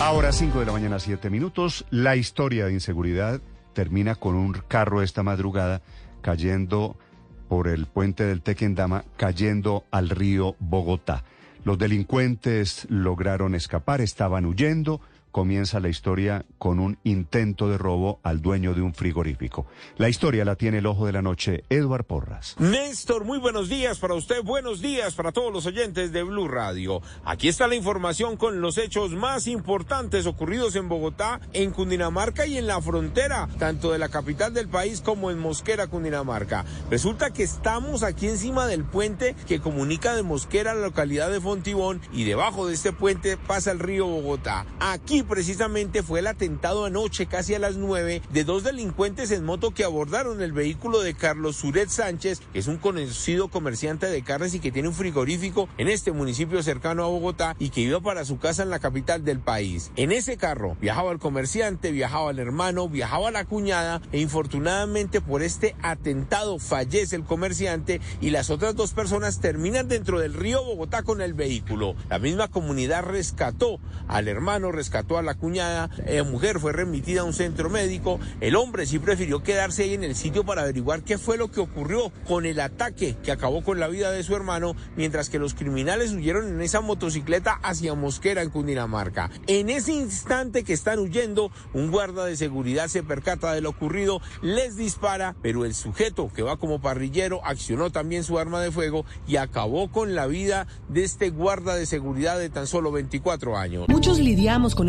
Ahora 5 de la mañana, 7 minutos. La historia de inseguridad termina con un carro esta madrugada cayendo por el puente del Tequendama, cayendo al río Bogotá. Los delincuentes lograron escapar, estaban huyendo, comienza la historia con un intento de robo al dueño de un frigorífico. La historia la tiene el ojo de la noche, Eduard Porras. Néstor, muy buenos días para usted, buenos días para todos los oyentes de Blue Radio. Aquí está la información con los hechos más importantes ocurridos en Bogotá, en Cundinamarca y en la frontera, tanto de la capital del país como en Mosquera, Cundinamarca. Resulta que estamos aquí encima del puente que comunica de Mosquera a la localidad de Fontibón y debajo de este puente pasa el río Bogotá. Aquí precisamente fue el atentado anoche, casi a las nueve, de dos delincuentes en moto que abordaron el vehículo de Carlos Suret Sánchez, que es un conocido comerciante de carnes y que tiene un frigorífico en este municipio cercano a Bogotá y que iba para su casa en la capital del país. En ese carro viajaba el comerciante, viajaba el hermano, viajaba la cuñada e infortunadamente por este atentado fallece el comerciante y las otras dos personas terminan dentro del río Bogotá con el vehículo. La misma comunidad rescató al hermano, rescató a la cuñada, la mujer fue remitida a un centro médico, el hombre sí prefirió quedarse ahí en el sitio para averiguar qué fue lo que ocurrió con el ataque que acabó con la vida de su hermano, mientras que los criminales huyeron en esa motocicleta hacia Mosquera en Cundinamarca. En ese instante que están huyendo, un guarda de seguridad se percata de lo ocurrido, les dispara, pero el sujeto que va como parrillero accionó también su arma de fuego y acabó con la vida de este guarda de seguridad de tan solo 24 años. Muchos lidiamos con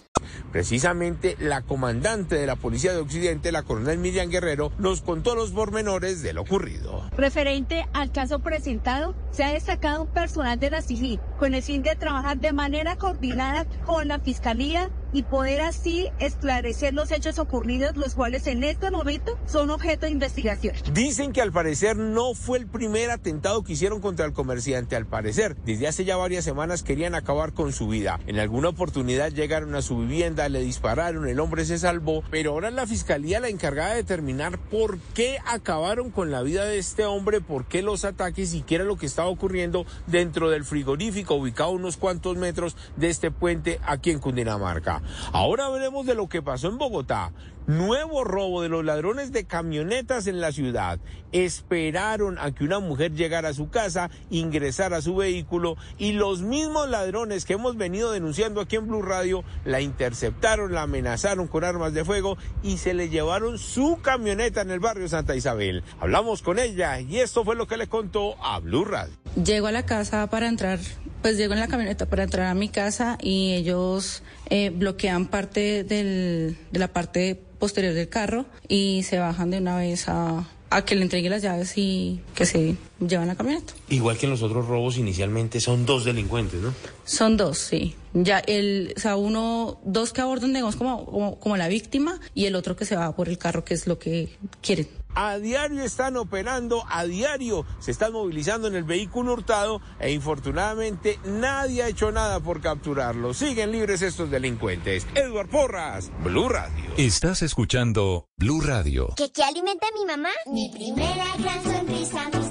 Precisamente la comandante de la Policía de Occidente, la coronel Miriam Guerrero, nos contó los pormenores de lo ocurrido. Referente al caso presentado, se ha destacado un personal de la CIGI con el fin de trabajar de manera coordinada con la Fiscalía y poder así esclarecer los hechos ocurridos, los cuales en este momento son objeto de investigación. Dicen que al parecer no fue el primer atentado que hicieron contra el comerciante. Al parecer, desde hace ya varias semanas querían acabar con su vida. En alguna oportunidad llegaron a su vivienda, le dispararon, el hombre se salvó, pero ahora la fiscalía la encargada de determinar por qué acabaron con la vida de este hombre, por qué los ataques y qué era lo que estaba ocurriendo dentro del frigorífico ubicado a unos cuantos metros de este puente aquí en Cundinamarca. Ahora veremos de lo que pasó en Bogotá. Nuevo robo de los ladrones de camionetas en la ciudad. Esperaron a que una mujer llegara a su casa, ingresara a su vehículo y los mismos ladrones que hemos venido denunciando aquí en Blue Radio la interceptaron, la amenazaron con armas de fuego y se le llevaron su camioneta en el barrio Santa Isabel. Hablamos con ella y esto fue lo que le contó a Blue Radio. Llego a la casa para entrar, pues llego en la camioneta para entrar a mi casa y ellos eh, bloquean parte del, de la parte posterior del carro y se bajan de una vez a, a que le entregue las llaves y que se llevan la camioneta. Igual que en los otros robos inicialmente son dos delincuentes, ¿no? Son dos, sí. Ya el, o sea, uno, dos que abordan, digamos, como, como, como la víctima y el otro que se va por el carro, que es lo que quieren. A diario están operando, a diario se están movilizando en el vehículo hurtado e infortunadamente nadie ha hecho nada por capturarlo. Siguen libres estos delincuentes. Edward Porras, Blue Radio. Estás escuchando Blue Radio. ¿Qué, qué alimenta a mi mamá? Mi primera gran sonrisa, mis